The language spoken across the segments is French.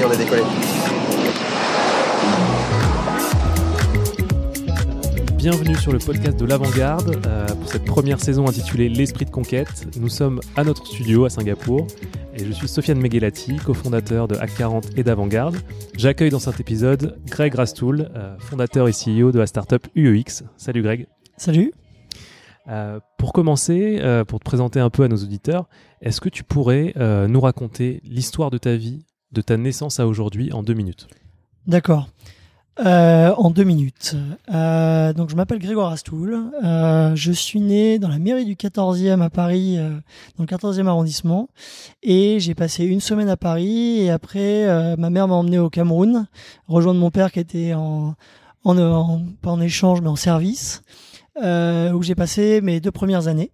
Y est, on a décollé. Bienvenue sur le podcast de l'Avant-Garde euh, pour cette première saison intitulée L'Esprit de Conquête. Nous sommes à notre studio à Singapour et je suis Sofiane Meghelati, cofondateur de Hack 40 et d'Avant-Garde. J'accueille dans cet épisode Greg Rastoul, euh, fondateur et CEO de la startup UEX. Salut Greg. Salut. Euh, pour commencer, euh, pour te présenter un peu à nos auditeurs, est-ce que tu pourrais euh, nous raconter l'histoire de ta vie, de ta naissance à aujourd'hui en deux minutes D'accord. Euh, en deux minutes. Euh, donc, je m'appelle Grégoire Astoul. Euh, je suis né dans la mairie du 14e à Paris, dans le 14e arrondissement. Et j'ai passé une semaine à Paris. Et après, ma mère m'a emmené au Cameroun, rejoindre mon père qui était en, en, pas en échange, mais en service, où j'ai passé mes deux premières années.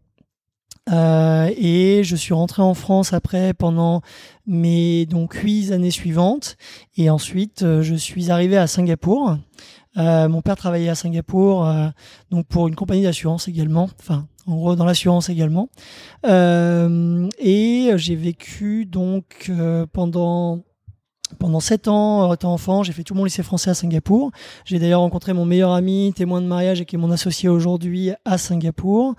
Euh, et je suis rentré en France après pendant mes donc huit années suivantes. Et ensuite, euh, je suis arrivé à Singapour. Euh, mon père travaillait à Singapour, donc pour une compagnie d'assurance également. Enfin, en gros, dans l'assurance également. Et j'ai vécu donc pendant pendant sept ans, euh, étant enfant, j'ai fait tout mon lycée français à Singapour. J'ai d'ailleurs rencontré mon meilleur ami, témoin de mariage et qui est mon associé aujourd'hui à Singapour.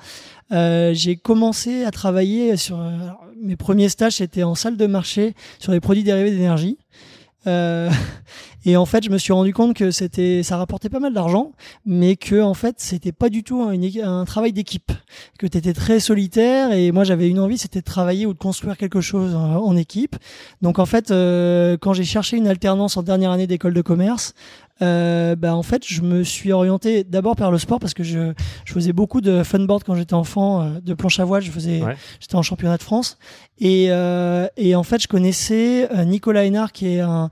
Euh, j'ai commencé à travailler sur alors, mes premiers stages, c'était en salle de marché sur les produits dérivés d'énergie. Euh, et en fait, je me suis rendu compte que c'était, ça rapportait pas mal d'argent, mais que en fait, c'était pas du tout un, travail d'équipe. Que tu étais très solitaire et moi, j'avais une envie, c'était de travailler ou de construire quelque chose en, en équipe. Donc en fait, euh, quand j'ai cherché une alternance en dernière année d'école de commerce, euh, bah en fait, je me suis orienté d'abord vers le sport parce que je, je faisais beaucoup de funboard quand j'étais enfant, euh, de planche à voile. Je faisais, Ouais. j'étais en championnat de France et, euh, et en fait, je connaissais euh, Nicolas Hénard qui est un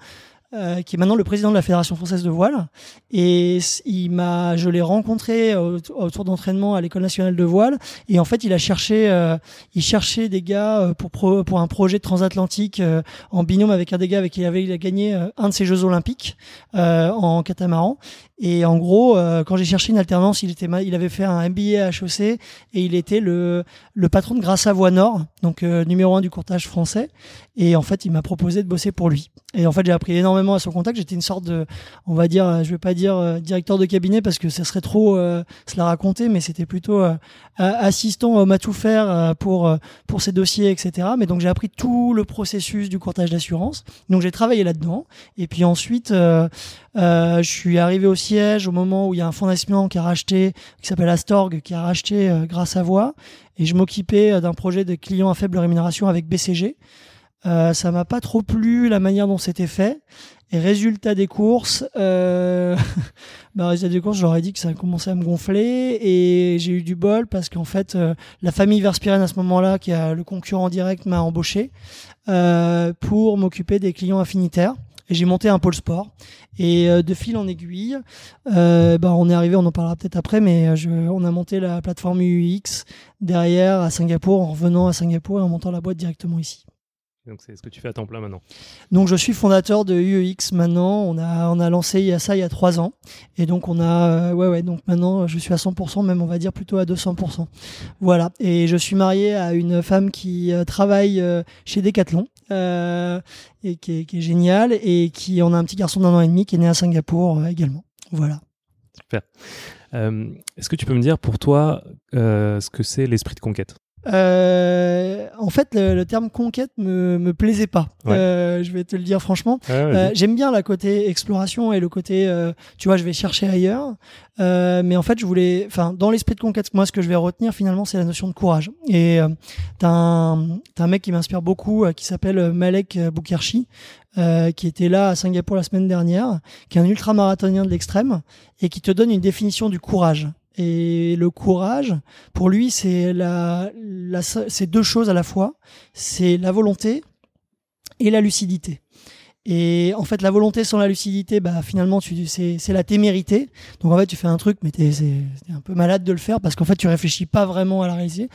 euh, qui est maintenant le président de la Fédération française de voile. Et il m'a, je l'ai rencontré au, au tour d'entraînement à l'école nationale de voile. Et en fait, il a cherché, euh, il cherchait des gars euh, pour pro- pour un projet transatlantique euh, en binôme avec un des gars avec qui il avait il a gagné euh, un de ses Jeux olympiques euh, en catamaran. Et en gros, euh, quand j'ai cherché une alternance, il était, il avait fait un MBA à HEC et il était le le patron de Grasse Voie Nord, donc euh, numéro un du courtage français. Et en fait, il m'a proposé de bosser pour lui. Et en fait, j'ai appris énormément à son contact. J'étais une sorte de, on va dire, je vais pas dire euh, directeur de cabinet parce que ça serait trop euh, se raconter, mais c'était plutôt euh, assistant homme à tout faire euh, pour euh, pour ses dossiers, etc. Mais donc j'ai appris tout le processus du courtage d'assurance. Donc j'ai travaillé là-dedans. Et puis ensuite, euh, je suis arrivé au siège au moment où il y a un fonds d'investissement qui a racheté, qui s'appelle Astorg, qui a racheté grâce à Voix. Et je m'occupais d'un projet de clients à faible rémunération avec BCG. Euh, ça m'a pas trop plu la manière dont c'était fait. Et résultat des courses, euh, bah, résultat des courses, j'aurais dit que ça a commencé à me gonfler et j'ai eu du bol parce qu'en fait, euh, la famille Verspiren à ce moment-là, qui a le concurrent direct, m'a embauché euh, pour m'occuper des clients affinitaires. Et j'ai monté un pôle sport. Et de fil en aiguille, euh, bah, on est arrivé, on en parlera peut-être après, mais on a monté la plateforme UX derrière à Singapour, en revenant à Singapour et en montant la boîte directement ici. Donc c'est ce que tu fais à temps plein maintenant. Donc je suis fondateur de UEX maintenant. On a on a lancé il y a ça il y a trois ans et donc on a euh, ouais ouais donc maintenant je suis à 100% même on va dire plutôt à 200%. Voilà et je suis marié à une femme qui euh, travaille euh, chez Decathlon euh, et qui est, qui est géniale et qui on a un petit garçon d'un an et demi qui est né à Singapour également. Voilà. Euh, Est-ce que tu peux me dire pour toi euh, ce que c'est l'esprit de conquête? Euh, en fait, le, le terme conquête me, me plaisait pas. Ouais. Euh, je vais te le dire franchement. Ouais. Euh, J'aime bien la côté exploration et le côté, euh, tu vois, je vais chercher ailleurs. Euh, mais en fait, je voulais, enfin, dans l'esprit de conquête, moi, ce que je vais retenir finalement, c'est la notion de courage. Et euh, t'as un, t'as un mec qui m'inspire beaucoup, qui s'appelle Malek Boukherchi, euh, qui était là à Singapour la semaine dernière, qui est un ultramarathonien de l'extrême et qui te donne une définition du courage. Et le courage, pour lui, c'est la, la, deux choses à la fois. C'est la volonté et la lucidité. Et en fait, la volonté sans la lucidité, bah, finalement, tu, c'est, c'est la témérité. Donc en fait, tu fais un truc, mais t'es, c'est, c'est un peu malade de le faire parce qu'en fait, tu réfléchis pas vraiment à la réaliser.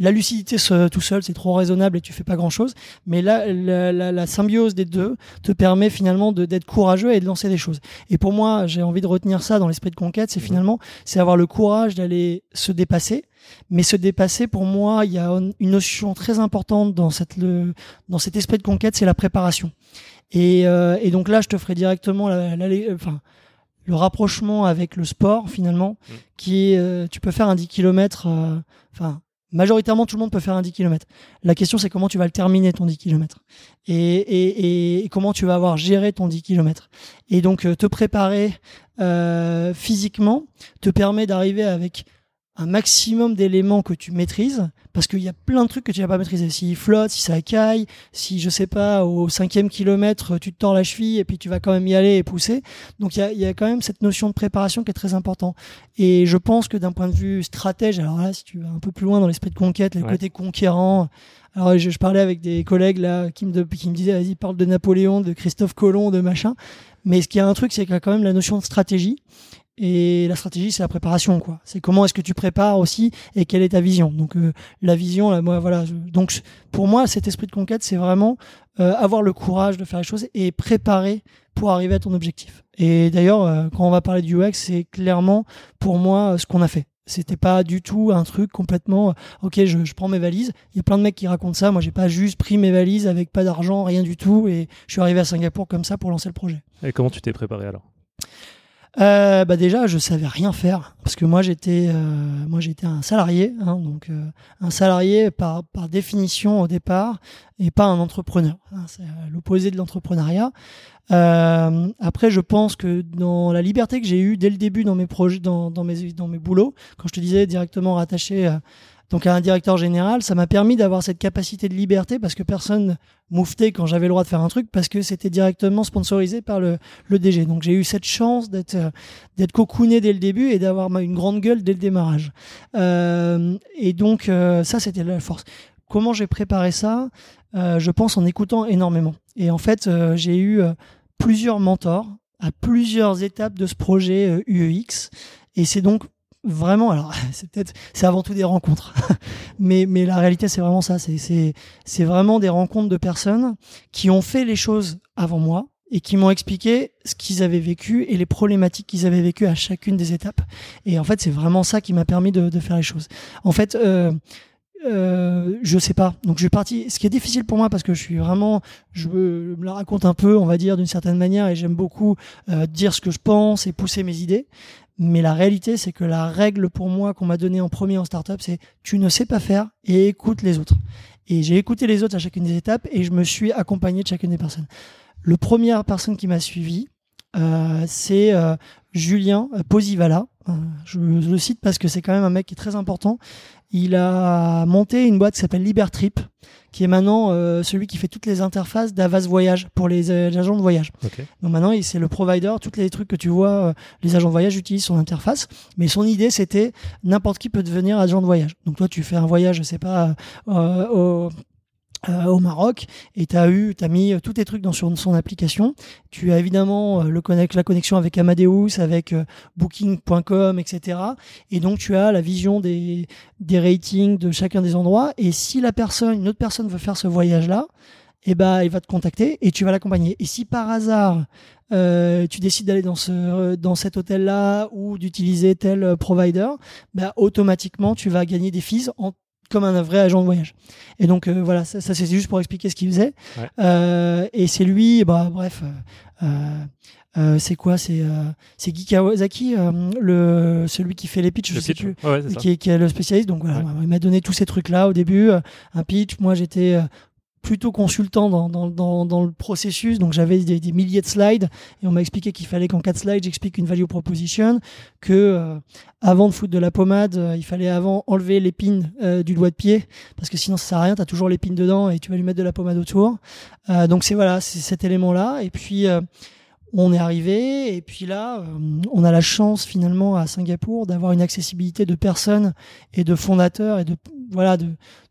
La lucidité tout seul, c'est trop raisonnable et tu fais pas grand chose. Mais là, la, la, la symbiose des deux te permet finalement de, d'être courageux et de lancer des choses. Et pour moi, j'ai envie de retenir ça dans l'esprit de conquête, c'est finalement, c'est avoir le courage d'aller se dépasser. Mais se dépasser, pour moi, il y a une notion très importante dans cette, le, dans cet esprit de conquête, c'est la préparation. Et, euh, et donc là, je te ferai directement la, enfin, le rapprochement avec le sport finalement, Mm. qui est, euh, tu peux faire un 10 km, enfin, majoritairement tout le monde peut faire un 10 km. La question c'est comment tu vas le terminer ton 10 km et, et, et, et comment tu vas avoir géré ton 10 km. Et donc euh, te préparer euh, physiquement te permet d'arriver avec un maximum d'éléments que tu maîtrises parce qu'il y a plein de trucs que tu vas pas maîtriser. S'il flotte, si ça caille, si je sais pas, au cinquième kilomètre, tu te tords la cheville et puis tu vas quand même y aller et pousser. Donc il y a, y a quand même cette notion de préparation qui est très importante. Et je pense que d'un point de vue stratège, alors là, si tu vas un peu plus loin dans l'esprit de conquête, le Ouais. côté conquérant, alors je, je parlais avec des collègues là qui me, qui me disaient, vas-y, parle de Napoléon, de Christophe Colomb, de machin. Mais ce qui a un truc, c'est qu'il y a quand même la notion de stratégie. Et la stratégie, c'est la préparation, quoi. C'est comment est-ce que tu prépares aussi et quelle est ta vision. Donc euh, la vision, là, moi, voilà. donc pour moi, cet esprit de conquête, c'est vraiment euh, avoir le courage de faire les choses et préparer pour arriver à ton objectif. Et d'ailleurs, euh, quand on va parler du UX, c'est clairement pour moi euh, ce qu'on a fait. C'était pas du tout un truc complètement. euh, ok, je, je prends mes valises. Il y a plein de mecs qui racontent ça. Moi, j'ai pas juste pris mes valises avec pas d'argent, rien du tout, et je suis arrivé à Singapour comme ça pour lancer le projet. Et comment tu t'es préparé alors? Euh, bah déjà, je savais rien faire parce que moi j'étais, euh, moi j'étais un salarié, hein, donc euh, un salarié par par définition au départ et pas un entrepreneur. hein, c'est l'opposé de l'entrepreneuriat. Euh, après, je pense que dans la liberté que j'ai eue dès le début dans mes projets, dans, dans mes dans mes boulots, quand je te disais directement rattaché donc à un directeur général, ça m'a permis d'avoir cette capacité de liberté parce que personne mouftait quand j'avais le droit de faire un truc parce que c'était directement sponsorisé par le, le DG. Donc j'ai eu cette chance d'être euh, d'être cocooné dès le début et d'avoir une grande gueule dès le démarrage. Euh, et donc euh, ça c'était la force. Comment j'ai préparé ça? Euh, Je pense en écoutant énormément. Et en fait euh, j'ai eu plusieurs mentors à plusieurs étapes de ce projet UEX et c'est donc vraiment alors c'est peut-être c'est avant tout des rencontres mais mais la réalité c'est vraiment ça c'est c'est c'est vraiment des rencontres de personnes qui ont fait les choses avant moi et qui m'ont expliqué ce qu'ils avaient vécu et les problématiques qu'ils avaient vécues à chacune des étapes. Et en fait, c'est vraiment ça qui m'a permis de, de faire les choses. En fait, euh, euh, je sais pas. Donc, je suis parti. Ce qui est difficile pour moi parce que je suis vraiment, je me la raconte un peu, on va dire d'une certaine manière, et j'aime beaucoup euh, dire ce que je pense et pousser mes idées. Mais la réalité, c'est que la règle pour moi qu'on m'a donnée en premier en startup, c'est tu ne sais pas faire et écoute les autres. Et j'ai écouté les autres à chacune des étapes et je me suis accompagné de chacune des personnes. Le première personne qui m'a suivi, euh, c'est euh, Julien Posivala. Euh, je le cite parce que c'est quand même un mec qui est très important. Il a monté une boîte qui s'appelle Libertrip, qui est maintenant euh, celui qui fait toutes les interfaces d'Avas Voyage pour les, euh, les agents de voyage. Donc maintenant, il- c'est le provider. Tous les trucs que tu vois, euh, les agents de voyage utilisent son interface. Mais son idée, c'était n'importe qui peut devenir agent de voyage. Donc toi, tu fais un voyage, je sais pas, euh, au, euh, au Maroc et tu as eu, t'as mis euh, tous tes trucs dans son application. Tu as évidemment euh, le la connexion avec Amadeus, avec Booking.com, etc. Et donc tu as la vision des, des ratings de chacun des endroits. Et si la personne, une autre personne veut faire ce voyage-là, eh ben, il va te contacter et tu vas l'accompagner. Et si par hasard tu décides d'aller dans ce dans cet hôtel-là ou d'utiliser tel provider, bah, automatiquement tu vas gagner des fees en comme un vrai agent de voyage. Et donc euh, voilà, ça, ça, c'est juste pour expliquer ce qu'il faisait. Ouais. Euh, et c'est lui, bah bref, euh, c'est quoi C'est c'est Guy Kawasaki, le celui qui fait les pitchs, je Le sais pitch, plus ouais, qui est, qui est le spécialiste. Donc voilà, Ouais. il m'a donné tous ces trucs-là au début. un pitch, moi j'étais plutôt consultant dans, dans, dans, le processus. Donc j'avais des, milliers de slides et on m'a expliqué qu'il fallait qu'en quatre slides, j'explique une value proposition, que euh, avant de foutre de la pommade, euh, il fallait avant enlever l'épine euh, du doigt de pied parce que sinon ça sert à rien, tu as toujours l'épine dedans et tu vas lui mettre de la pommade autour. Donc c'est voilà, c'est cet élément-là. Et puis on est arrivé et puis là, on a la chance finalement à Singapour d'avoir une accessibilité de personnes et de fondateurs et de voilà de,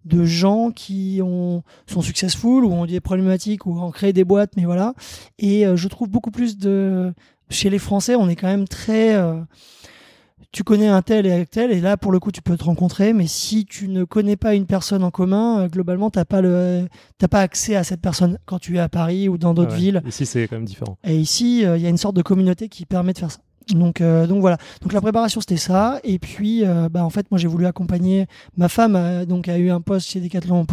de gens qui ont sont successful ou ont des problématiques ou ont créé des boîtes mais voilà et euh, je trouve beaucoup plus de chez les Français on est quand même très euh, tu connais un tel et un tel et là pour le coup tu peux te rencontrer mais si tu ne connais pas une personne en commun euh, globalement t'as pas le t'as pas accès à cette personne quand tu es à Paris ou dans d'autres Ah ouais. villes Ici, c'est quand même différent. et ici, il y a une sorte de communauté qui permet de faire ça. Donc, euh, donc voilà. Donc la préparation c'était ça. Et puis, euh, bah, en fait, moi j'ai voulu accompagner ma femme. euh, donc a eu un poste chez Decathlon,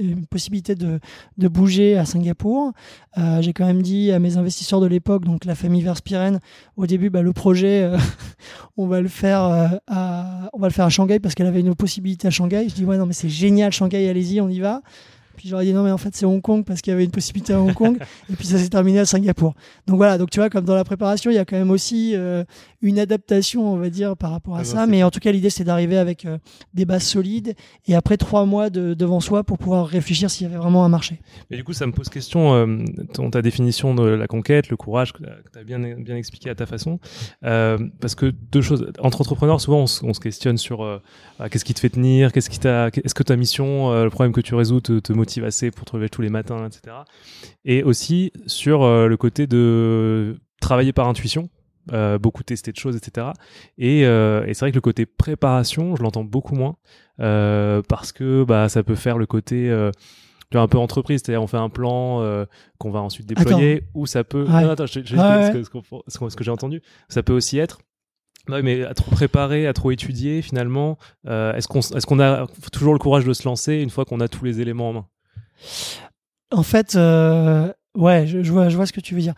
une possibilité de, bouger à Singapour. Euh, j'ai quand même dit à mes investisseurs de l'époque, donc la famille Verspiren, au début, bah, le projet, on va le faire à, on va le faire à Shanghai parce qu'elle avait une possibilité à Shanghai. Je dis ouais non mais c'est génial Shanghai, allez-y, on y va. Puis j'aurais dit non mais en fait c'est Hong Kong parce qu'il y avait une possibilité à Hong Kong. et puis ça s'est terminé à Singapour. Donc voilà, donc tu vois, comme dans la préparation, il y a quand même aussi euh, une adaptation, on va dire, par rapport à Ah, ça. c'est Mais en tout cas, l'idée, c'est d'arriver avec euh, des bases solides et après trois mois de, devant soi pour pouvoir réfléchir s'il y avait vraiment un marché. Mais du coup, ça me pose question, euh, ton, ta définition de la conquête, le courage, que tu as bien, bien expliqué à ta façon. Euh, parce que deux choses. Entre entrepreneurs, souvent, on, se- on se questionne sur euh, ah, qu'est-ce qui te fait tenir, qu'est-ce qui t'a, est-ce que ta mission, euh, le problème que tu résous, te, te motive assez pour te lever tous les matins, etc. Et aussi sur euh, le côté de travailler par intuition. euh, beaucoup tester de choses, etc. Et, euh, et c'est vrai que le côté préparation, je l'entends beaucoup moins euh, parce que bah, ça peut faire le côté tu vois, un peu entreprise, c'est-à-dire on fait un plan qu'on va ensuite déployer, ou ça peut. Ouais. Non, attends, je, je- Ouais, ce, ouais. que, ce que j'ai entendu, ça peut aussi être. Non, mais à trop préparer, à trop étudier, finalement, est-ce qu'on est-ce qu'on a toujours le courage de se lancer une fois qu'on a tous les éléments en main? En fait, euh, ouais, je, vois, je vois ce que tu veux dire.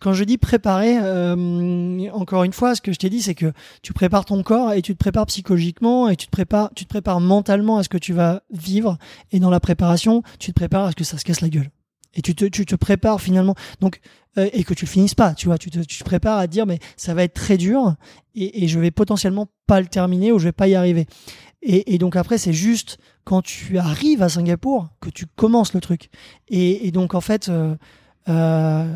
Quand je dis préparer, euh, encore une fois, ce que je t'ai dit, c'est que tu prépares ton corps et tu te prépares psychologiquement et tu te prépares, tu te prépares mentalement à ce que tu vas vivre. Et dans la préparation, tu te prépares à ce que ça se casse la gueule. Et tu te, tu te prépares finalement. Donc, euh, et que tu le finisses pas, tu vois, tu te, tu te prépares à te dire, mais ça va être très dur et, et je vais potentiellement pas le terminer ou je vais pas y arriver. Et, donc après, c'est juste quand tu arrives à Singapour que tu commences le truc. Et, donc en fait, euh, euh,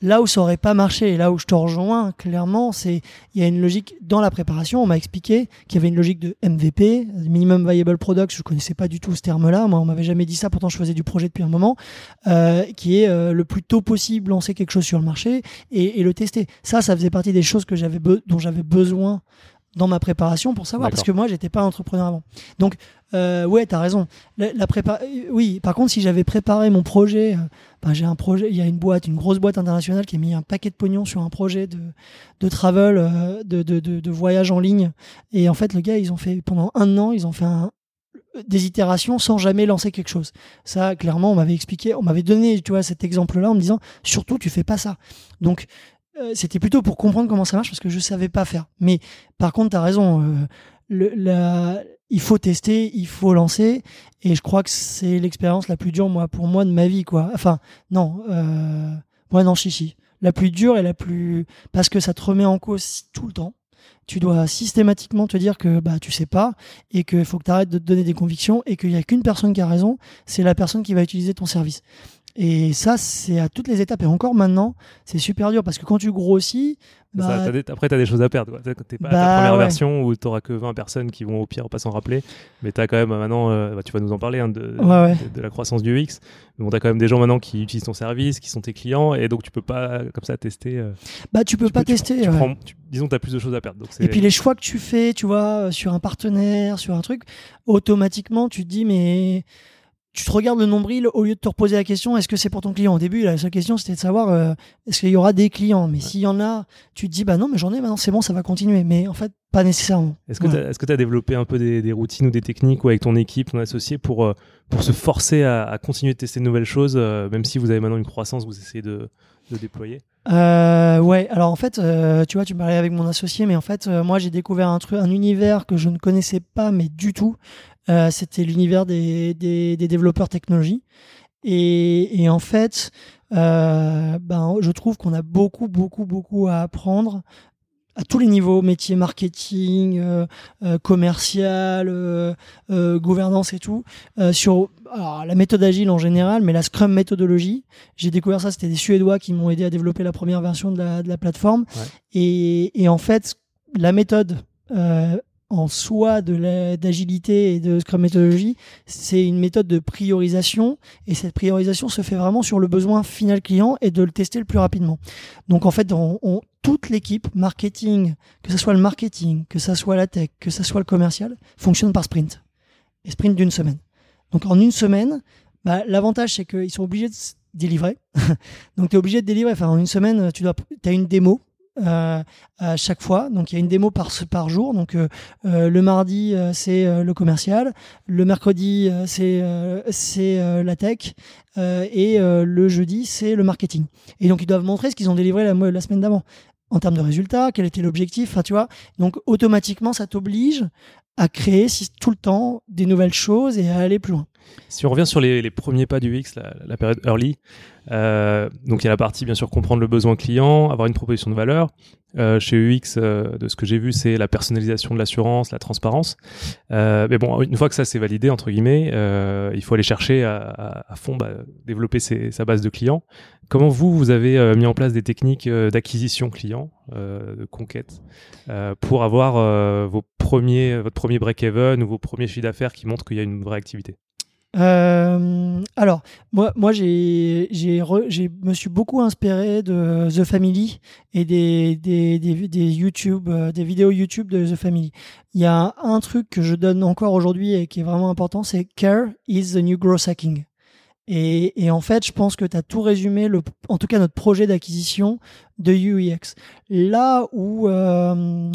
là où ça aurait pas marché et là où je te rejoins clairement, c'est il y a une logique dans la préparation. On m'a expliqué qu'il y avait une logique de MVP, minimum viable product. Je connaissais pas du tout ce terme-là. Moi, on m'avait jamais dit ça. Pourtant, je faisais du projet depuis un moment, euh, qui est le plus tôt possible lancer quelque chose sur le marché et, et le tester. Ça, ça faisait partie des choses que j'avais dont j'avais besoin dans ma préparation pour savoir parce que moi j'étais pas entrepreneur avant donc euh, ouais t'as raison la, la prépa euh, oui par contre si j'avais préparé mon projet euh, ben, j'ai un projet il y a une boîte une grosse boîte internationale qui a mis un paquet de pognon sur un projet de de travel euh, de, de, de, de voyage en ligne et en fait le gars ils ont fait pendant un an ils ont fait un des itérations sans jamais lancer quelque chose. Ça, clairement, on m'avait expliqué, on m'avait donné, tu vois, cet exemple-là en me disant, surtout, tu fais pas ça. Donc, euh, c'était plutôt pour comprendre comment ça marche parce que je savais pas faire. Mais par contre, tu as raison. euh, il faut tester, il faut lancer. Et je crois que c'est l'expérience la plus dure, moi, pour moi, de ma vie, quoi. Enfin, non, euh, moi, non, chichi. La plus dure et la plus. Parce que ça te remet en cause tout le temps. Tu dois systématiquement te dire que bah, tu sais pas et qu'il faut que tu arrêtes de te donner des convictions et qu'il n'y a qu'une personne qui a raison, c'est la personne qui va utiliser ton service. Et ça, c'est à toutes les étapes. Et encore maintenant, c'est super dur parce que quand tu grossis, Ça, bah, des- après, tu as des choses à perdre. T'es t'es pas à ta Bah, première ouais. version où tu que 20 personnes qui vont au pire pas s'en rappeler. Mais tu as quand même maintenant, euh, bah, tu vas nous en parler, hein, de, Ouais, ouais. de, de la croissance du UX. Mais bon, tu as quand même des gens maintenant qui utilisent ton service, qui sont tes clients. Et donc, tu peux pas, comme ça, tester. euh, bah, tu peux tu pas tu tester. prends- tu prends- tu- disons que tu as plus de choses à perdre. Donc Et puis les choix que tu fais, tu vois, euh, sur un partenaire, sur un truc, automatiquement, tu te dis, mais tu te regardes le nombril au lieu de te reposer la question, est-ce que c'est pour ton client? Au début, la seule question, c'était de savoir, euh, est-ce qu'il y aura des clients? Mais s'il y en a, tu te dis, bah non, mais j'en ai maintenant, c'est bon, ça va continuer. Mais en fait, pas nécessairement. Est-ce que Ouais. tu as, développé un peu des, des routines ou des techniques ou avec ton équipe, ton associé, pour, euh, pour se forcer à, à continuer de tester de nouvelles choses, euh, même si vous avez maintenant une croissance, vous essayez de, de déployer? Euh, ouais, alors en fait, euh, tu vois, tu parlais avec mon associé, mais en fait, euh, moi, j'ai découvert un truc, un univers que je ne connaissais pas, mais du tout. Euh, C'était l'univers des, des, des développeurs technologie. Et, et en fait, euh, ben, je trouve qu'on a beaucoup, beaucoup, beaucoup à apprendre à tous les niveaux, métier, marketing, euh, euh, commercial, euh, gouvernance et tout, sur alors, la méthode agile en général, mais la Scrum méthodologie. J'ai découvert ça, c'était des Suédois qui m'ont aidé à développer la première version de la, de la plateforme. Ouais. Et, et en fait, la méthode, en soi de d'agilité et de Scrum méthodologie, c'est une méthode de priorisation et cette priorisation se fait vraiment sur le besoin final client et de le tester le plus rapidement. Donc en fait, toute l'équipe marketing, que ce soit le marketing, que ce soit la tech, que ce soit le commercial, fonctionne par sprint et sprint d'une semaine. Donc en une semaine, bah, l'avantage c'est qu'ils sont obligés de délivrer. Donc tu es obligé de délivrer. Enfin, en une semaine, tu dois, as une démo euh, à chaque fois. Donc il y a une démo par, jour. Donc euh, euh, le mardi, euh, c'est euh, le commercial. Le mercredi, c'est c'est la tech. Et le jeudi, c'est le marketing. Et donc ils doivent montrer ce qu'ils ont délivré la, la semaine d'avant. En termes de résultats, quel était l'objectif, enfin, tu vois. Donc automatiquement, ça t'oblige à créer tout le temps des nouvelles choses et à aller plus loin. Si on revient sur les, premiers pas du UX, la, période early, euh, donc il y a la partie bien sûr comprendre le besoin client, avoir une proposition de valeur. Euh, chez UX, euh, de ce que j'ai vu, c'est la personnalisation de l'assurance, la transparence. Mais bon, une fois que ça c'est validé entre guillemets, il faut aller chercher à, fond, bah, développer sa base de clients. Comment vous vous avez mis en place des techniques d'acquisition client, de conquête, pour avoir vos premiers, votre premier break-even ou vos premiers chiffres d'affaires qui montrent qu'il y a une vraie activité? Euh, alors, moi, moi j'ai, j'ai, me suis beaucoup inspiré de The Family et des, des, des, des YouTube, euh, des vidéos YouTube de The Family. Il y a un truc que je donne encore aujourd'hui et qui est vraiment important, c'est Care is the new growth hacking. Et, et en fait, je pense que tu as tout résumé, le, en tout cas notre projet d'acquisition de UEX. Là où, euh,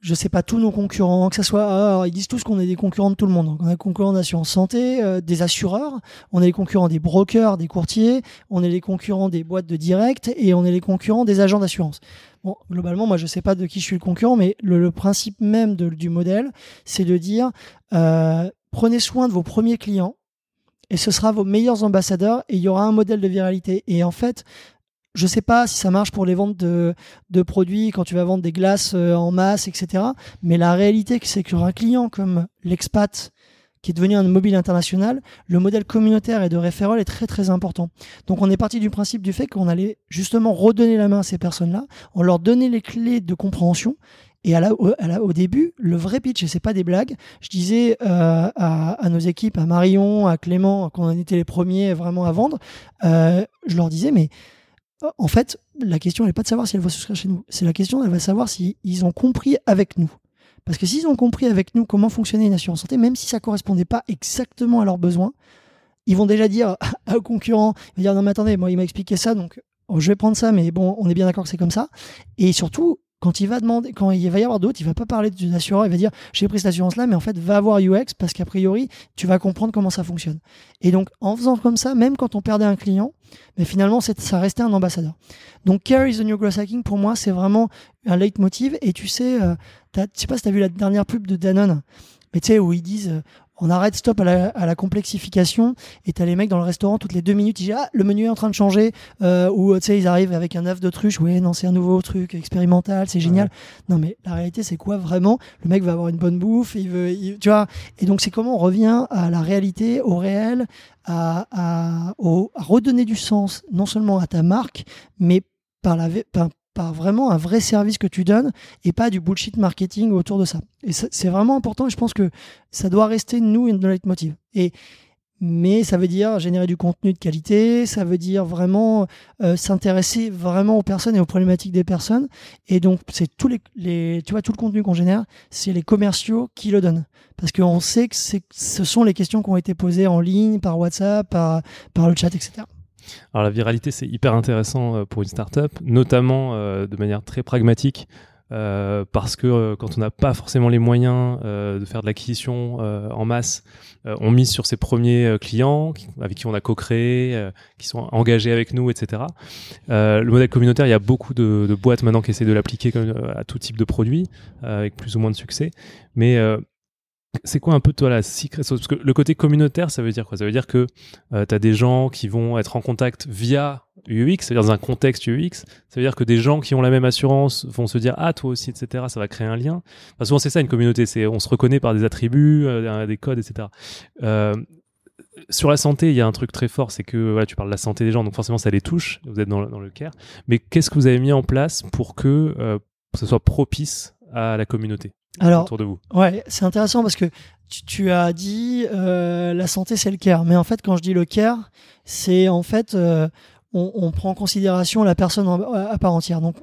je sais pas, tous nos concurrents, que ce soit, alors, ils disent tous qu'on est des concurrents de tout le monde. On est concurrents d'assurance santé, euh, des assureurs, on est les concurrents des brokers, des courtiers, on est les concurrents des boîtes de direct et on est les concurrents des agents d'assurance. Bon, globalement, moi, je sais pas de qui je suis le concurrent, mais le, le principe même du modèle, c'est de dire, euh, prenez soin de vos premiers clients et ce sera vos meilleurs ambassadeurs et il y aura un modèle de viralité. Et en fait, je sais pas si ça marche pour les ventes de, produits quand tu vas vendre des glaces euh, en masse, etc. Mais la réalité, c'est que un client comme l'expat, qui est devenu un mobile international, le modèle communautaire et de référol est très très important. Donc on est parti du principe du fait qu'on allait justement redonner la main à ces personnes-là, on leur donnait les clés de compréhension. Et à au, début, le vrai pitch, et c'est pas des blagues, je disais euh, à, nos équipes, à Marion, à Clément, qu'on était les premiers vraiment à vendre, euh, je leur disais, mais en fait, la question n'est pas de savoir si elle va souscrire chez nous. C'est la question, elle va savoir s'ils ils ont compris avec nous. Parce que s'ils ont compris avec nous comment fonctionnait une assurance santé, même si ça correspondait pas exactement à leurs besoins, ils vont déjà dire un concurrent, ils vont dire non mais attendez, moi il m'a expliqué ça, donc je vais prendre ça, mais bon, on est bien d'accord que c'est comme ça. Et surtout, quand il va demander, quand il va y avoir d'autres, il va pas parler d'une assureur, il va dire j'ai pris cette assurance là, mais en fait va voir UX parce qu'a priori tu vas comprendre comment ça fonctionne. Et donc en faisant comme ça, même quand on perdait un client, mais finalement ça restait un ambassadeur. Donc Care is the new growth hacking pour moi c'est vraiment un leitmotiv. Et tu sais, euh, je sais pas si tu as vu la dernière pub de Danone, mais tu sais où ils disent euh, on arrête stop à la, à la complexification et t'as les mecs dans le restaurant toutes les deux minutes ils disent ah le menu est en train de changer euh, ou tu sais ils arrivent avec un œuf d'autruche ouais non c'est un nouveau truc expérimental c'est génial. Non mais la réalité c'est quoi vraiment? Le mec va avoir une bonne bouffe il veut il- tu vois? Et donc c'est comment on revient à la réalité au réel à, à, au- à redonner du sens non seulement à ta marque mais par la par, par vraiment un vrai service que tu donnes et pas du bullshit marketing autour de ça. Et c'est vraiment important je pense que ça doit rester, nous, une leitmotiv. Et, mais ça veut dire générer du contenu de qualité, ça veut dire vraiment euh, s'intéresser vraiment aux personnes et aux problématiques des personnes. Et donc, c'est tous les, tu vois, tout le contenu qu'on génère, c'est les commerciaux qui le donnent. Parce qu'on sait que ce sont les questions qui ont été posées en ligne, par WhatsApp, par le chat, etc. Alors la viralité, c'est hyper intéressant euh, pour une startup, notamment euh, de manière très pragmatique, euh, parce que quand on n'a pas forcément les moyens de faire de l'acquisition en masse, on mise sur ses premiers clients qui- avec qui on a co-créé, qui sont engagés avec nous, etc. Le modèle communautaire, il y a beaucoup de, boîtes maintenant qui essaient de l'appliquer à tout type de produits, euh, avec plus ou moins de succès. C'est quoi un peu toi la secret Parce que le côté communautaire, ça veut dire quoi? Ça veut dire que tu as des gens qui vont être en contact via UX, c'est-à-dire dans un contexte UX. Ça veut dire que des gens qui ont la même assurance vont se dire ah toi aussi, etc. Ça va créer un lien. Enfin, souvent c'est ça une communauté, c'est on se reconnaît par des attributs, euh, des codes, etc. Euh, sur la santé, il y a un truc très fort, c'est que tu parles de la santé des gens, donc forcément ça les touche. Vous êtes dans le, dans le care. Mais qu'est-ce que vous avez mis en place pour que euh, ce soit propice à la communauté Alors, autour de vous Ouais, c'est intéressant parce que tu, tu as dit euh, la santé c'est le care, mais en fait quand je dis le care, c'est en fait euh, on, on prend en considération la personne en- à part entière. Donc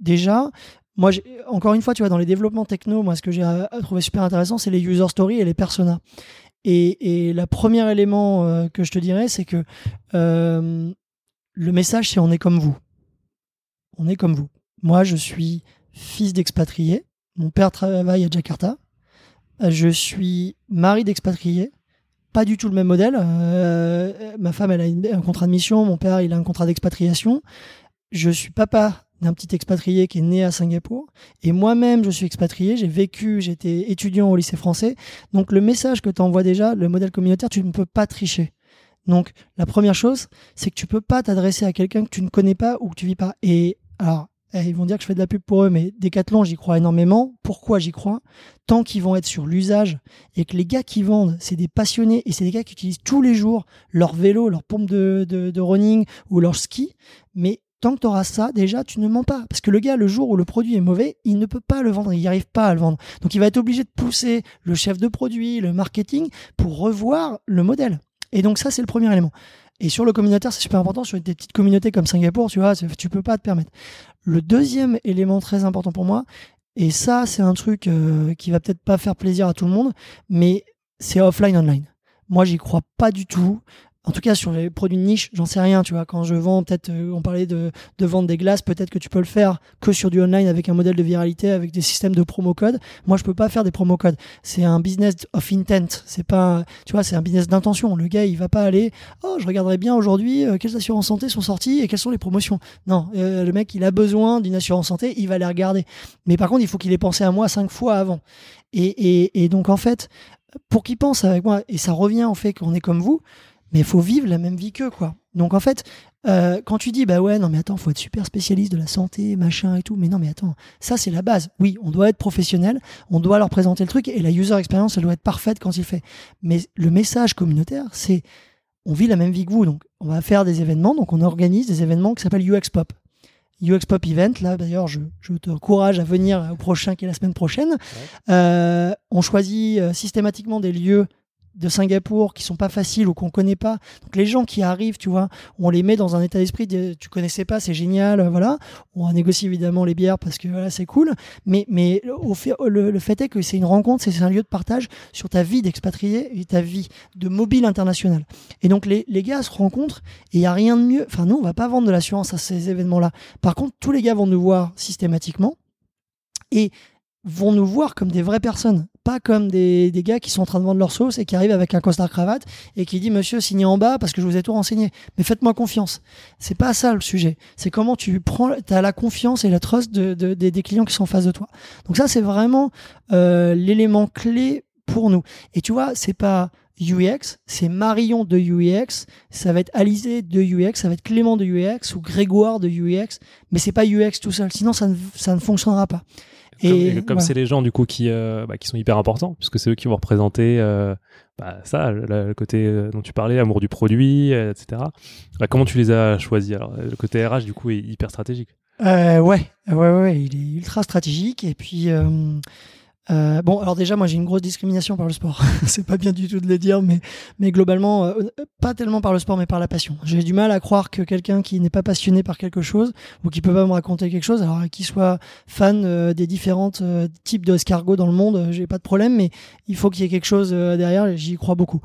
déjà, moi encore une fois, tu vois dans les développements techno, moi ce que j'ai euh, trouvé super intéressant, c'est les user stories et les personas. Et, et le premier élément euh, que je te dirais, c'est que le message c'est on est comme vous. On est comme vous. Moi, je suis fils d'expatrié. Mon père travaille à Jakarta. Euh, Je suis mari d'expatrié. Pas du tout le même modèle. Euh, ma femme, elle a un contrat de mission. Mon père, il a un contrat d'expatriation. Je suis papa d'un petit expatrié qui est né à Singapour. Et moi-même, je suis expatrié. J'ai vécu, j'étais étudiant au lycée français. Donc, le message que tu envoies déjà, le modèle communautaire, tu ne peux pas tricher. Donc, la première chose, c'est que tu peux pas t'adresser à quelqu'un que tu ne connais pas ou que tu vis pas. Et alors, ils vont dire que je fais de la pub pour eux, mais Decathlon, j'y crois énormément. Pourquoi j'y crois? Tant qu'ils vont être sur l'usage et que les gars qui vendent, c'est des passionnés et c'est des gars qui utilisent tous les jours leur vélo, leur pompe de, de, de running ou leur ski. Mais tant que tu auras ça, déjà, tu ne mens pas. Parce que le gars, le jour où le produit est mauvais, il ne peut pas le vendre, il n'y arrive pas à le vendre. Donc il va être obligé de pousser le chef de produit, le marketing, pour revoir le modèle. Et donc ça, c'est le premier élément. Et sur le communautaire, c'est super important. Sur des petites communautés comme Singapour, tu vois, tu peux pas te permettre. Le deuxième élément très important pour moi, et ça, c'est un truc euh, qui va peut-être pas faire plaisir à tout le monde, mais c'est offline online. Moi, j'y crois pas du tout. En tout cas, sur les produits de niche, j'en sais rien, tu vois. Quand je vends, peut-être, euh, on parlait de, vendre des glaces, peut-être que tu peux le faire que sur du online avec un modèle de viralité, avec des systèmes de promo code. Moi, je peux pas faire des promo codes. C'est un business of intent. C'est pas, tu vois, c'est un business d'intention. Le gars, il va pas aller, oh, je regarderai bien aujourd'hui euh, quelles assurances santé sont sorties et quelles sont les promotions. Non, euh, le mec, il a besoin d'une assurance santé, il va les regarder. Mais par contre, il faut qu'il ait pensé à moi cinq fois avant. Et, et, et donc, en fait, pour qu'il pense avec moi, et ça revient au fait qu'on est comme vous, mais il faut vivre la même vie qu'eux, quoi. Donc, en fait, euh, quand tu dis, bah ouais, non, mais attends, faut être super spécialiste de la santé, machin et tout, mais non, mais attends, ça, c'est la base. Oui, on doit être professionnel, on doit leur présenter le truc, et la user experience, elle doit être parfaite quand il fait. Mais le message communautaire, c'est, on vit la même vie que vous, donc on va faire des événements, donc on organise des événements qui s'appellent UX Pop. UX Pop Event, là d'ailleurs je, je te encourage à venir au prochain qui est la semaine prochaine. Euh, on choisit euh, systématiquement des lieux de Singapour qui sont pas faciles ou qu'on connaît pas. Donc les gens qui arrivent, tu vois, on les met dans un état d'esprit de tu connaissais pas, c'est génial, voilà. On négocie évidemment les bières parce que voilà, c'est cool. Mais mais au fait, le, le fait est que c'est une rencontre, c'est un lieu de partage sur ta vie d'expatrié et ta vie de mobile international. Et donc les, les gars se rencontrent et il y a rien de mieux. Enfin nous, on va pas vendre de l'assurance à ces événements-là. Par contre, tous les gars vont nous voir systématiquement et vont nous voir comme des vraies personnes, pas comme des, des gars qui sont en train de vendre leur sauce et qui arrivent avec un costard cravate et qui dit monsieur signez en bas parce que je vous ai tout renseigné. Mais faites-moi confiance. C'est pas ça le sujet. C'est comment tu prends, as la confiance et la trust de, de- des- des clients qui sont en face de toi. Donc ça c'est vraiment euh, l'élément clé pour nous. Et tu vois, c'est pas UX, c'est Marion de UX, ça va être Alizé de UX, ça va être Clément de UX ou Grégoire de UX, mais c'est pas UX tout seul, sinon ça ne, ça ne fonctionnera pas. Comme, Et voilà. c'est les gens du coup qui, euh, bah, qui sont hyper importants, puisque c'est eux qui vont représenter euh, bah, ça, le, le côté euh, dont tu parlais, amour du produit, etc. Bah, comment tu les as choisis? Alors, le côté RH du coup est hyper stratégique. Euh, ouais, ouais, ouais, il est ultra stratégique. Et puis, euh, euh, bon, alors déjà, moi, j'ai une grosse discrimination par le sport. c'est pas bien du tout de le dire, mais, mais globalement, euh, pas tellement par le sport, mais par la passion. J'ai du mal à croire que quelqu'un qui n'est pas passionné par quelque chose ou qui peut pas me raconter quelque chose, alors qu'il soit fan euh, des différents euh, types d'escargots dans le monde, euh, j'ai pas de problème, mais il faut qu'il y ait quelque chose euh, derrière. J'y crois beaucoup.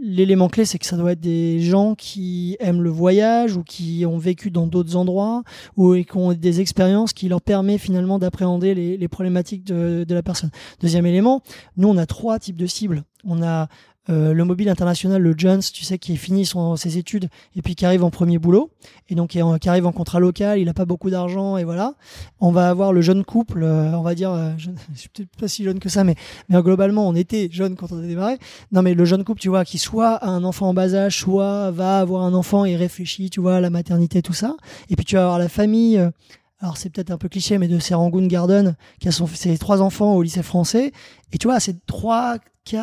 L'élément clé, c'est que ça doit être des gens qui aiment le voyage ou qui ont vécu dans d'autres endroits ou qui ont des expériences qui leur permet finalement d'appréhender les, les problématiques de, de la personne. Deuxième élément, nous on a trois types de cibles. On a euh, le mobile international, le Jones, tu sais, qui est fini son, ses études et puis qui arrive en premier boulot et donc qui, qui arrive en contrat local, il n'a pas beaucoup d'argent et voilà. On va avoir le jeune couple, euh, on va dire, euh, je, je suis peut-être pas si jeune que ça, mais, mais globalement on était jeune quand on a démarré. Non mais le jeune couple, tu vois, qui soit a un enfant en bas âge, soit va avoir un enfant et réfléchit, tu vois, à la maternité, tout ça. Et puis tu vas avoir la famille. euh, alors c'est peut-être un peu cliché, mais de Serangoon Garden, qui a son, ses trois enfants au lycée français. Et tu vois, c'est trois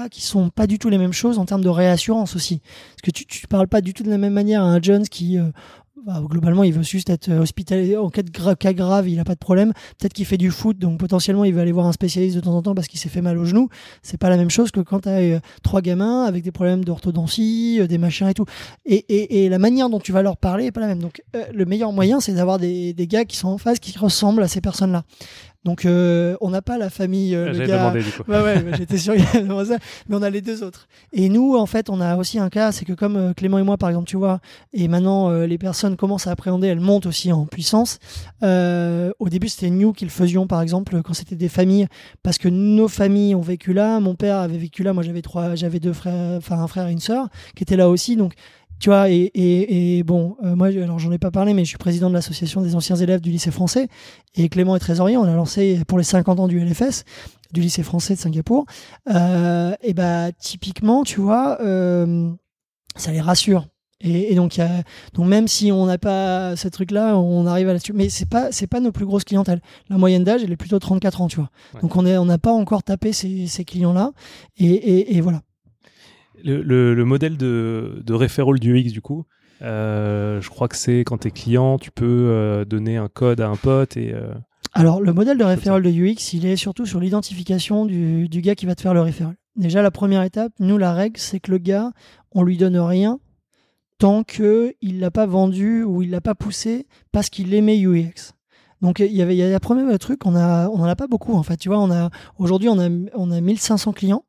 qui sont pas du tout les mêmes choses en termes de réassurance aussi. Parce que tu, tu parles pas du tout de la même manière à un Jones qui, euh, bah, globalement, il veut juste être hospitalisé. En cas grave, il a pas de problème. Peut-être qu'il fait du foot, donc potentiellement, il va aller voir un spécialiste de temps en temps parce qu'il s'est fait mal au genou. C'est pas la même chose que quand tu as trois gamins avec des problèmes d'orthodontie, euh, des machins et tout. Et, la manière dont tu vas leur parler est pas la même. Donc, euh, le meilleur moyen, c'est d'avoir des gars qui sont en face, qui ressemblent à ces personnes-là. Donc, euh, on n'a pas la famille, euh, le J'avais gars. demandé du coup. Ouais, ouais, j'étais sûr qu'il ça. Mais on a les deux autres. Et nous, en fait, on a aussi un cas, c'est que comme euh, Clément et moi, par exemple, tu vois, et maintenant euh, les personnes commencent à appréhender, elles montent aussi en puissance. Euh, au début, c'était nous qui le faisions, par exemple, quand c'était des familles, parce que nos familles ont vécu là. Mon père avait vécu là. Moi, j'avais trois, j'avais deux frères, enfin un frère et une sœur qui étaient là aussi. Donc, tu vois, et, et, et bon, euh, moi, alors j'en ai pas parlé, mais je suis président de l'association des anciens élèves du lycée français. Et Clément est trésorier. On a lancé pour les 50 ans du LFS, du lycée français de Singapour. Euh, et bah, typiquement, tu vois, euh, ça les rassure. Et, et donc, il y a, donc, même si on n'a pas ce truc-là, on arrive à là-dessus. Mais c'est pas, c'est pas nos plus grosses clientèles. La moyenne d'âge, elle est plutôt 34 ans, tu vois. Ouais. Donc, on est, on n'a pas encore tapé ces, ces clients-là. Et, et, et voilà. Le, le- le modèle de, de referral du UX, du coup, euh, je crois que c'est quand tu es client, tu peux euh, donner un code à un pote et. euh, Alors, le modèle de référent de UX, il est surtout sur l'identification du, du gars qui va te faire le référent. Déjà, la première étape, nous, la règle, c'est que le gars, on lui donne rien tant qu'il ne l'a pas vendu ou il l'a pas poussé parce qu'il aimait UX. Donc, il y avait il y a le premier truc, on a, on en a pas beaucoup, en fait. Tu vois, on a, aujourd'hui, on a, on a 1500 clients.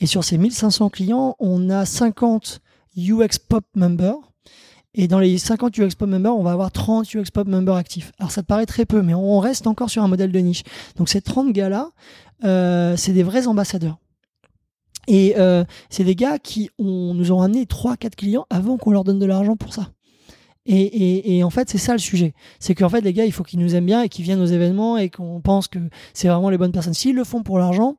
Et sur ces 1500 clients, on a 50 UX Pop members. Et dans les 50 UX Pop members, on va avoir 30 UX Pop members actifs. Alors ça te paraît très peu, mais on reste encore sur un modèle de niche. Donc ces 30 gars-là, euh, c'est des vrais ambassadeurs. Et euh, c'est des gars qui nous ont amené 3-4 clients avant qu'on leur donne de l'argent pour ça. Et, et en fait, c'est ça le sujet. C'est qu'en fait, les gars, il faut qu'ils nous aiment bien et qu'ils viennent aux événements et qu'on pense que c'est vraiment les bonnes personnes. S'ils le font pour l'argent,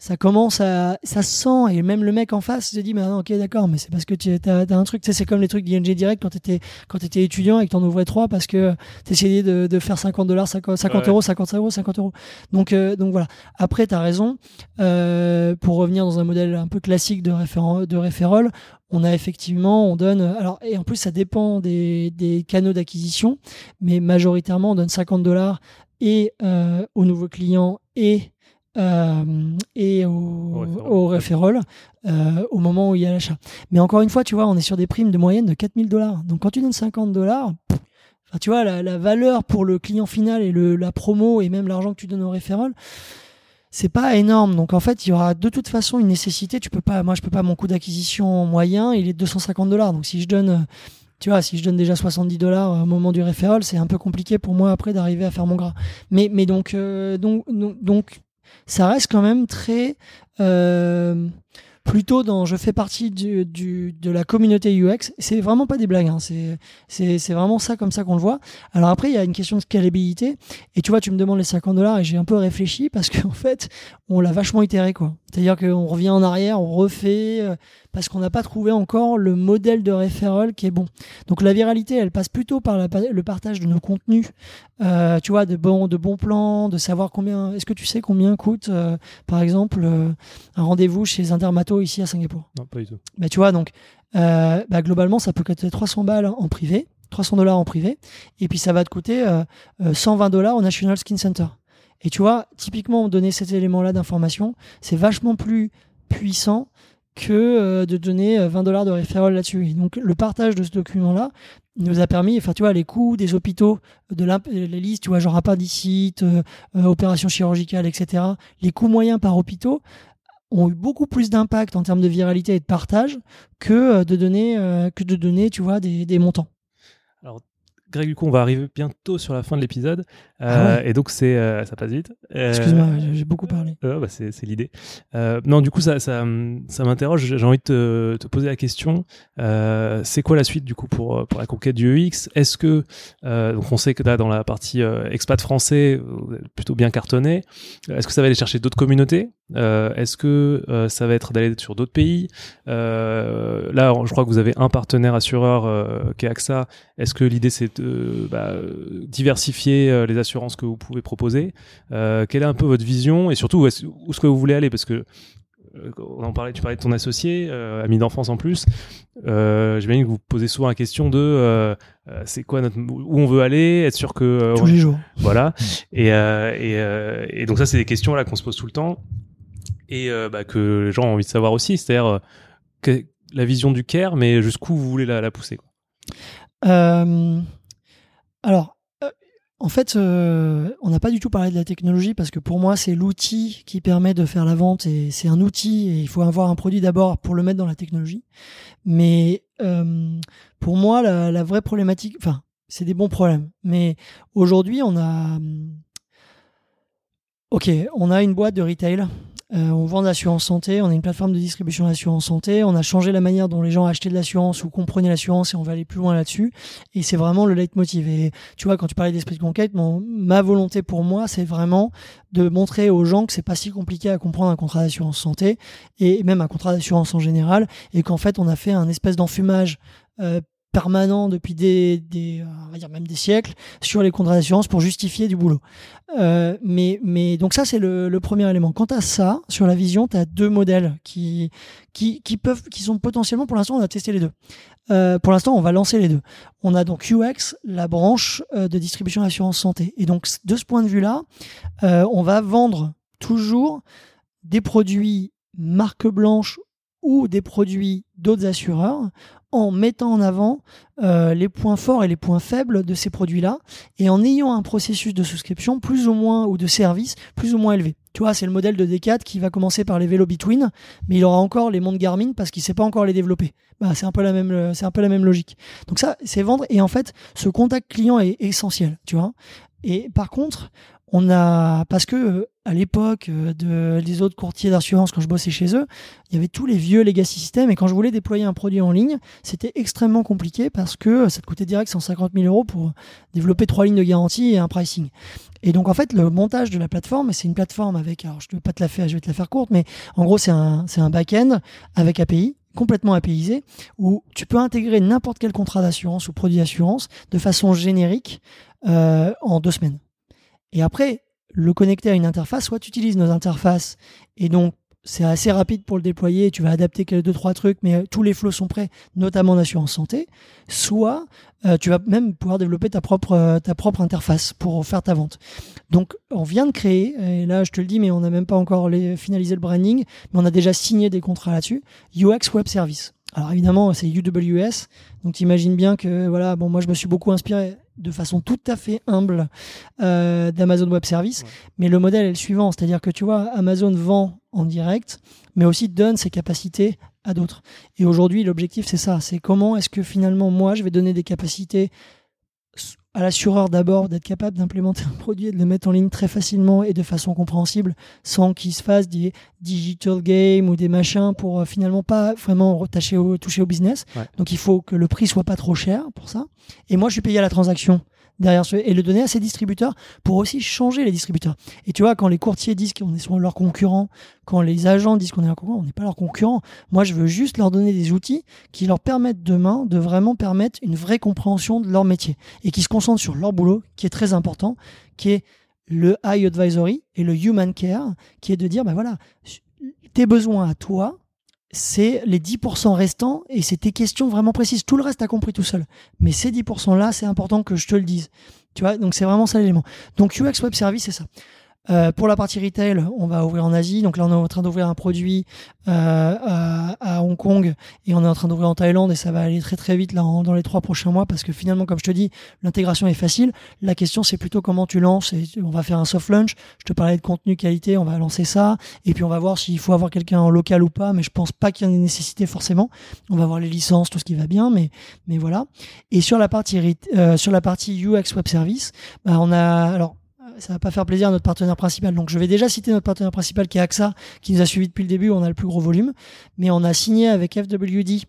ça commence à ça se sent et même le mec en face se dit mais ok d'accord mais c'est parce que tu as, un truc. Tu sais c'est comme les trucs d'ING Direct quand t'étais quand t'étais étudiant et que t'en ouvrais trois parce que t'essayais de, de faire 50 dollars 50, 50 Ouais. euros 50 euros 50 euros. Donc euh, donc voilà. Après t'as raison. Euh, pour revenir dans un modèle un peu classique de référent de référol on a effectivement on donne alors et en plus ça dépend des, des canaux d'acquisition mais majoritairement on donne 50 dollars et euh, aux nouveaux clients et euh, et au, au euh, au moment où il y a l'achat. Mais encore une fois, tu vois, on est sur des primes de moyenne de 4000 dollars. Donc quand tu donnes 50 dollars, tu vois, la, la valeur pour le client final et le, la promo et même l'argent que tu donnes au referral, c'est pas énorme. Donc en fait, il y aura de toute façon une nécessité. Tu peux pas, moi, je peux pas, mon coût d'acquisition moyen, il est de 250 dollars. Donc si je donne tu vois, si je donne déjà 70 dollars au moment du referral, c'est un peu compliqué pour moi après d'arriver à faire mon gras. Mais, mais donc, euh, donc, donc, donc, ça reste quand même très euh, plutôt dans je fais partie du, de la communauté UX. C'est vraiment pas des blagues, hein. c'est, vraiment ça comme ça qu'on le voit. Alors après, il y a une question de scalabilité. Et tu vois, tu me demandes les 50 dollars et j'ai un peu réfléchi parce qu'en fait, on l'a vachement itéré, quoi. C'est-à-dire qu'on revient en arrière, on refait, euh, parce qu'on n'a pas trouvé encore le modèle de referral qui est bon. Donc la viralité, elle passe plutôt par le partage de nos contenus, euh, tu vois, de bons, de plans, de savoir combien. Est-ce que tu sais combien coûte, euh, par exemple, un rendez-vous chez un ici à Singapour Non, pas du tout. bah, tu vois, donc, euh, bah, globalement, ça peut coûter 300 balles en privé, 300 dollars en privé, et puis ça va te coûter euh, euh, 120 dollars au National Skin Center. Et tu vois, typiquement, donner cet élément-là d'information, c'est vachement plus puissant que euh, de donner euh, 20 dollars de référent là-dessus. Et donc, le partage de ce document-là nous a permis, enfin, tu vois, les coûts des hôpitaux, de les listes, tu vois, genre appendicite, euh, euh, opération chirurgicale, etc., les coûts moyens par hôpitaux ont eu beaucoup plus d'impact en termes de viralité et de partage que euh, de donner, euh, que de donner tu vois, des, des montants. Greg, du coup, on va arriver bientôt sur la fin de l'épisode. Ah Euh, Et donc, c'est, euh, ça passe vite. Euh, Excuse-moi, j'ai- beaucoup parlé. Bah, c'est l'idée. Non, du coup, ça, ça, ça m'interroge. J'ai envie de te, te poser la question. C'est quoi la suite du coup pour pour la conquête du EX Est-ce que donc on sait que là dans la partie expat français, plutôt bien cartonné. Est-ce que ça va aller chercher d'autres communautés? Euh, Est-ce que euh, ça va être d'aller sur d'autres pays? Euh, Là, je crois que vous avez un partenaire assureur qui est AXA. Est-ce que l'idée c'est de bah, diversifier les assurances que vous pouvez proposer euh, Quelle est un peu votre vision et surtout où est-ce que vous voulez aller? Parce que euh, on en parlait, tu parlais de ton associé, euh, ami d'enfance en plus. Euh, J'imagine que vous posez souvent la question de euh, c'est quoi notre, où on veut aller, être sûr que Tous les jours. voilà. Et, et, et donc ça, c'est des questions là qu'on se pose tout le temps et bah, que les gens ont envie de savoir aussi, c'est-à-dire que- la vision du care, mais jusqu'où vous voulez la, la pousser. Quoi. Alors, en fait, euh, on n'a pas du tout parlé de la technologie parce que pour moi, c'est l'outil qui permet de faire la vente et c'est un outil et il faut avoir un produit d'abord pour le mettre dans la technologie. Mais euh, pour moi, la, vraie problématique, enfin, c'est des bons problèmes. Mais aujourd'hui, on a, hum, ok, on a une boîte de retail. Euh, on vend de l'assurance santé, on a une plateforme de distribution d'assurance santé, on a changé la manière dont les gens achetaient de l'assurance ou comprenaient l'assurance et on va aller plus loin là-dessus. Et c'est vraiment le leitmotiv. Et tu vois, quand tu parlais d'esprit de conquête, mon, ma volonté pour moi, c'est vraiment de montrer aux gens que c'est pas si compliqué à comprendre un contrat d'assurance santé et même un contrat d'assurance en général, et qu'en fait, on a fait un espèce d'enfumage euh, permanent depuis des, euh, on va dire même des siècles sur les contrats d'assurance pour justifier du boulot. Euh, mais, mais donc ça c'est le, premier élément. Quant à ça, sur la vision, tu as deux modèles qui, qui, qui peuvent, qui sont potentiellement, pour l'instant, on a testé les deux. Euh, pour l'instant, on va lancer les deux. On a donc UX, la branche de distribution d'assurance santé. Et donc, de ce point de vue-là, euh, on va vendre toujours des produits marque blanche ou des produits d'autres assureurs en mettant en avant euh, les points forts et les points faibles de ces produits-là et en ayant un processus de souscription plus ou moins ou de service plus ou moins élevé. Tu vois, c'est le modèle de Decat qui va commencer par les vélos Between, mais il aura encore les montres Garmin parce qu'il sait pas encore les développer. Bah, c'est un peu la même, euh, c'est un peu la même logique. Donc ça, c'est vendre et en fait, ce contact client est essentiel, tu vois. Et par contre, on a parce que euh, à l'époque euh, de des autres courtiers d'assurance quand je bossais chez eux, il y avait tous les vieux legacy systems et quand je voulais déployer un produit en ligne, c'était extrêmement compliqué parce que ça te coûtait direct 150 000 euros pour développer trois lignes de garantie et un pricing. Et donc en fait le montage de la plateforme, c'est une plateforme avec, alors je ne vais pas te la faire, je vais te la faire courte, mais en gros c'est un back-end avec API complètement APIisé où tu peux intégrer n'importe quel contrat d'assurance ou produit d'assurance de façon générique euh, en deux semaines. Et après, le connecter à une interface, soit tu utilises nos interfaces et donc c'est assez rapide pour le déployer, tu vas adapter quelques deux trois trucs, mais euh, tous les flows sont prêts, notamment en assurance santé. Soit euh, tu vas même pouvoir développer ta propre euh, ta propre interface pour faire ta vente. Donc on vient de créer, et là je te le dis, mais on n'a même pas encore finalisé le branding, mais on a déjà signé des contrats là-dessus. UX Web Service. Alors évidemment c'est UWS, donc tu imagines bien que voilà, bon moi je me suis beaucoup inspiré de façon tout à fait humble euh, d'Amazon Web Service. Ouais. Mais le modèle est le suivant, c'est-à-dire que tu vois, Amazon vend en direct, mais aussi donne ses capacités à d'autres. Et aujourd'hui, l'objectif, c'est ça, c'est comment est-ce que finalement, moi, je vais donner des capacités à l'assureur d'abord d'être capable d'implémenter un produit et de le mettre en ligne très facilement et de façon compréhensible sans qu'il se fasse des digital games ou des machins pour euh, finalement pas vraiment retacher au, toucher au business. Ouais. Donc il faut que le prix soit pas trop cher pour ça. Et moi je suis payé à la transaction derrière ce, et le donner à ses distributeurs pour aussi changer les distributeurs. Et tu vois, quand les courtiers disent qu'on est sur leurs concurrents, quand les agents disent qu'on est leurs concurrents, on n'est pas leurs concurrents. Moi, je veux juste leur donner des outils qui leur permettent demain de vraiment permettre une vraie compréhension de leur métier et qui se concentrent sur leur boulot, qui est très important, qui est le high advisory et le human care, qui est de dire, ben voilà, tes besoins à toi, c'est les 10% restants et c'est tes questions vraiment précises. Tout le reste, t'as compris tout seul. Mais ces 10%-là, c'est important que je te le dise. Tu vois, donc c'est vraiment ça l'élément. Donc UX Web Service, c'est ça. Euh, pour la partie retail, on va ouvrir en Asie. Donc là, on est en train d'ouvrir un produit euh, à, à Hong Kong et on est en train d'ouvrir en Thaïlande et ça va aller très très vite là dans les trois prochains mois parce que finalement, comme je te dis, l'intégration est facile. La question, c'est plutôt comment tu lances. Et on va faire un soft launch. Je te parlais de contenu qualité, on va lancer ça et puis on va voir s'il faut avoir quelqu'un en local ou pas. Mais je pense pas qu'il y en ait nécessité forcément. On va voir les licences, tout ce qui va bien, mais mais voilà. Et sur la partie euh, sur la partie UX Web Service, bah, on a alors ça va pas faire plaisir à notre partenaire principal. Donc je vais déjà citer notre partenaire principal qui est AXA, qui nous a suivi depuis le début, on a le plus gros volume. Mais on a signé avec FWD,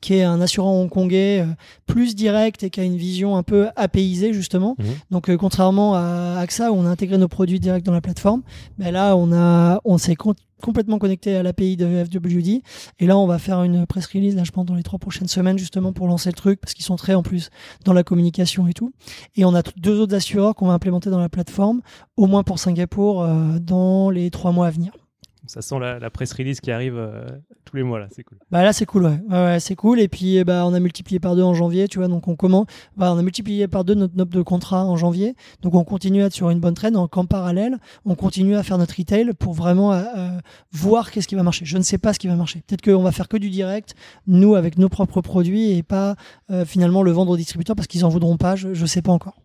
qui est un assurant hongkongais euh, plus direct et qui a une vision un peu apaisée justement. Mhm. Donc euh, contrairement à AXA où on a intégré nos produits direct dans la plateforme, ben là on a on s'est con- complètement connecté à l'API de FWD et là on va faire une press release là je pense dans les trois prochaines semaines justement pour lancer le truc parce qu'ils sont très en plus dans la communication et tout. Et on a deux autres assureurs qu'on va implémenter dans la plateforme au moins pour Singapour euh, dans les trois mois à venir. Ça sent la, la press release qui arrive euh, tous les mois là, c'est cool. Bah là c'est cool, ouais, ouais, ouais, c'est cool. Et puis eh bah on a multiplié par deux en janvier, tu vois. Donc on comment bah, on a multiplié par deux notre note de contrat en janvier. Donc on continue à être sur une bonne traîne. Donc en parallèle, on continue à faire notre retail pour vraiment euh, euh, voir qu'est-ce qui va marcher. Je ne sais pas ce qui va marcher. Peut-être qu'on va faire que du direct, nous avec nos propres produits et pas euh, finalement le vendre aux distributeurs parce qu'ils en voudront pas. Je ne sais pas encore.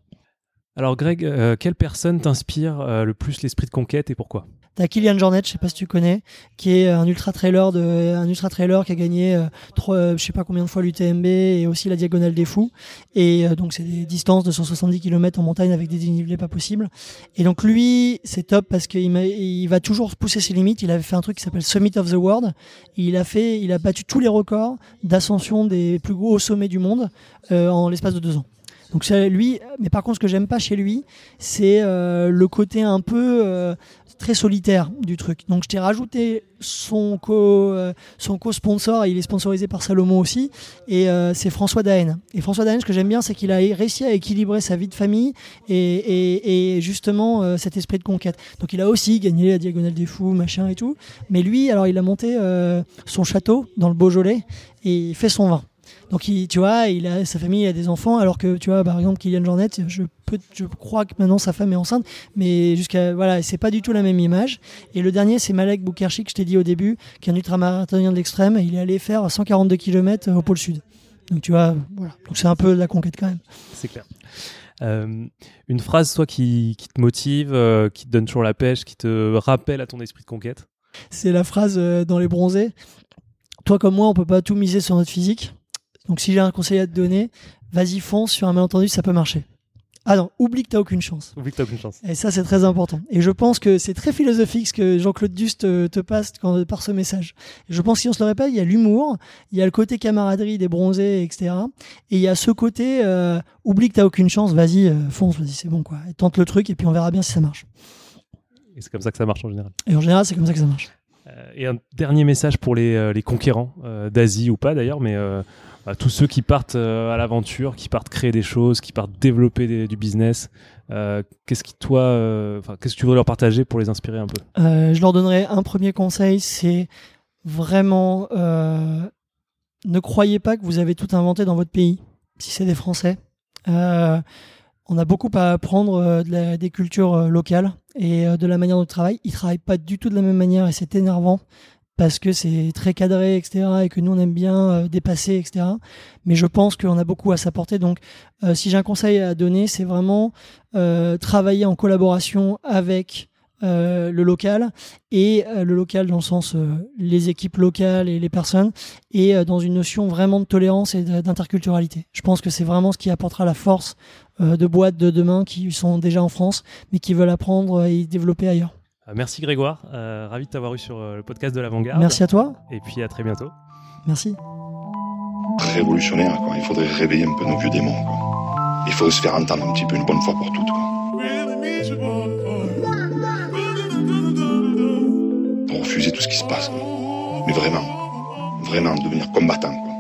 Alors Greg, euh, quelle personne t'inspire euh, le plus l'esprit de conquête et pourquoi? T'as Kylian Jornet, je sais pas si tu connais, qui est un ultra trailer un ultra qui a gagné euh, trois, euh, je sais pas combien de fois l'UTMB et aussi la diagonale des fous. Et euh, donc c'est des distances de 170 km en montagne avec des dénivelés pas possibles. Et donc lui, c'est top parce qu'il il va toujours pousser ses limites. Il avait fait un truc qui s'appelle Summit of the World. Il a fait, il a battu tous les records d'ascension des plus gros sommets du monde euh, en l'espace de deux ans. Donc lui, mais par contre ce que j'aime pas chez lui, c'est euh, le côté un peu euh, très solitaire du truc. Donc je t'ai rajouté son co euh, son co-sponsor, il est sponsorisé par Salomon aussi, et euh, c'est François Daen. Et François Daen, ce que j'aime bien, c'est qu'il a réussi à équilibrer sa vie de famille et, et, et justement euh, cet esprit de conquête. Donc il a aussi gagné la diagonale des fous, machin et tout. Mais lui, alors il a monté euh, son château dans le Beaujolais et il fait son vin. Donc, il, tu vois, il a sa famille, il a des enfants, alors que, tu vois, par exemple, Kylian Jornet, je, peux, je crois que maintenant sa femme est enceinte, mais jusqu'à, voilà, c'est pas du tout la même image. Et le dernier, c'est Malek Boukherchi, que je t'ai dit au début, qui est un ultramarathonien de l'extrême, il est allé faire 142 km au pôle sud. Donc, tu vois, voilà. Donc, c'est un peu de la conquête quand même. C'est clair. Euh, une phrase, soit qui, qui te motive, euh, qui te donne toujours la pêche, qui te rappelle à ton esprit de conquête? C'est la phrase euh, dans les bronzés. Toi comme moi, on peut pas tout miser sur notre physique. Donc si j'ai un conseil à te donner, vas-y fonce sur un malentendu, ça peut marcher. Ah non, oublie que t'as aucune chance. Oublie que t'as aucune chance. Et ça, c'est très important. Et je pense que c'est très philosophique ce que Jean-Claude Duste te, te passe quand, par ce message. Et je pense que si on se le répète, il y a l'humour, il y a le côté camaraderie des bronzés, etc. Et il y a ce côté, euh, oublie que t'as aucune chance, vas-y, euh, fonce, vas-y, c'est bon, quoi. Et tente le truc et puis on verra bien si ça marche. Et c'est comme ça que ça marche en général. Et en général, c'est comme ça que ça marche. Euh, et un dernier message pour les, euh, les conquérants d'Asie ou pas d'ailleurs, mais tous ceux qui partent euh, à l'aventure, qui partent créer des choses, qui partent développer du business. euh, qu'est-ce qui toi, euh, enfin, qu'est-ce que tu voudrais leur partager pour les inspirer un peu? Je leur donnerais un premier conseil, c'est vraiment ne croyez pas que vous avez tout inventé dans votre pays, si c'est des Français. On a beaucoup à apprendre des cultures locales et de la manière dont ils travaillent. Ils travaillent pas du tout de la même manière et c'est énervant parce que c'est très cadré, etc. et que nous on aime bien euh, dépasser, etc. Mais je pense qu'on a beaucoup à s'apporter. Donc, euh, si j'ai un conseil à donner, c'est vraiment euh, travailler en collaboration avec le local et le local dans le sens les équipes locales et les personnes et dans une notion vraiment de tolérance et d'interculturalité. Je pense que c'est vraiment ce qui apportera la force de boîtes de demain qui sont déjà en France mais qui veulent apprendre et développer ailleurs. Euh, Merci Grégoire, euh, ravi de t'avoir eu sur euh, le podcast de l'avant-garde. Merci à toi. Et puis à très bientôt. Merci. révolutionnaire. Quoi. Il faudrait réveiller un peu nos vieux démons. Quoi. Il faudrait se faire entendre un petit peu une bonne fois pour toutes. Quoi. Pour refuser tout ce qui se passe. Quoi. Mais vraiment, vraiment devenir combattant. Quoi.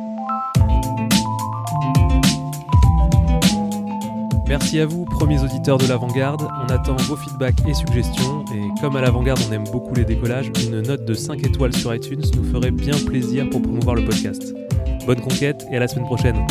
Merci à vous, premiers auditeurs de l'avant-garde. On attend vos feedbacks et suggestions. Et comme à l'avant-garde, on aime beaucoup les décollages, une note de 5 étoiles sur iTunes nous ferait bien plaisir pour promouvoir le podcast. Bonne conquête et à la semaine prochaine.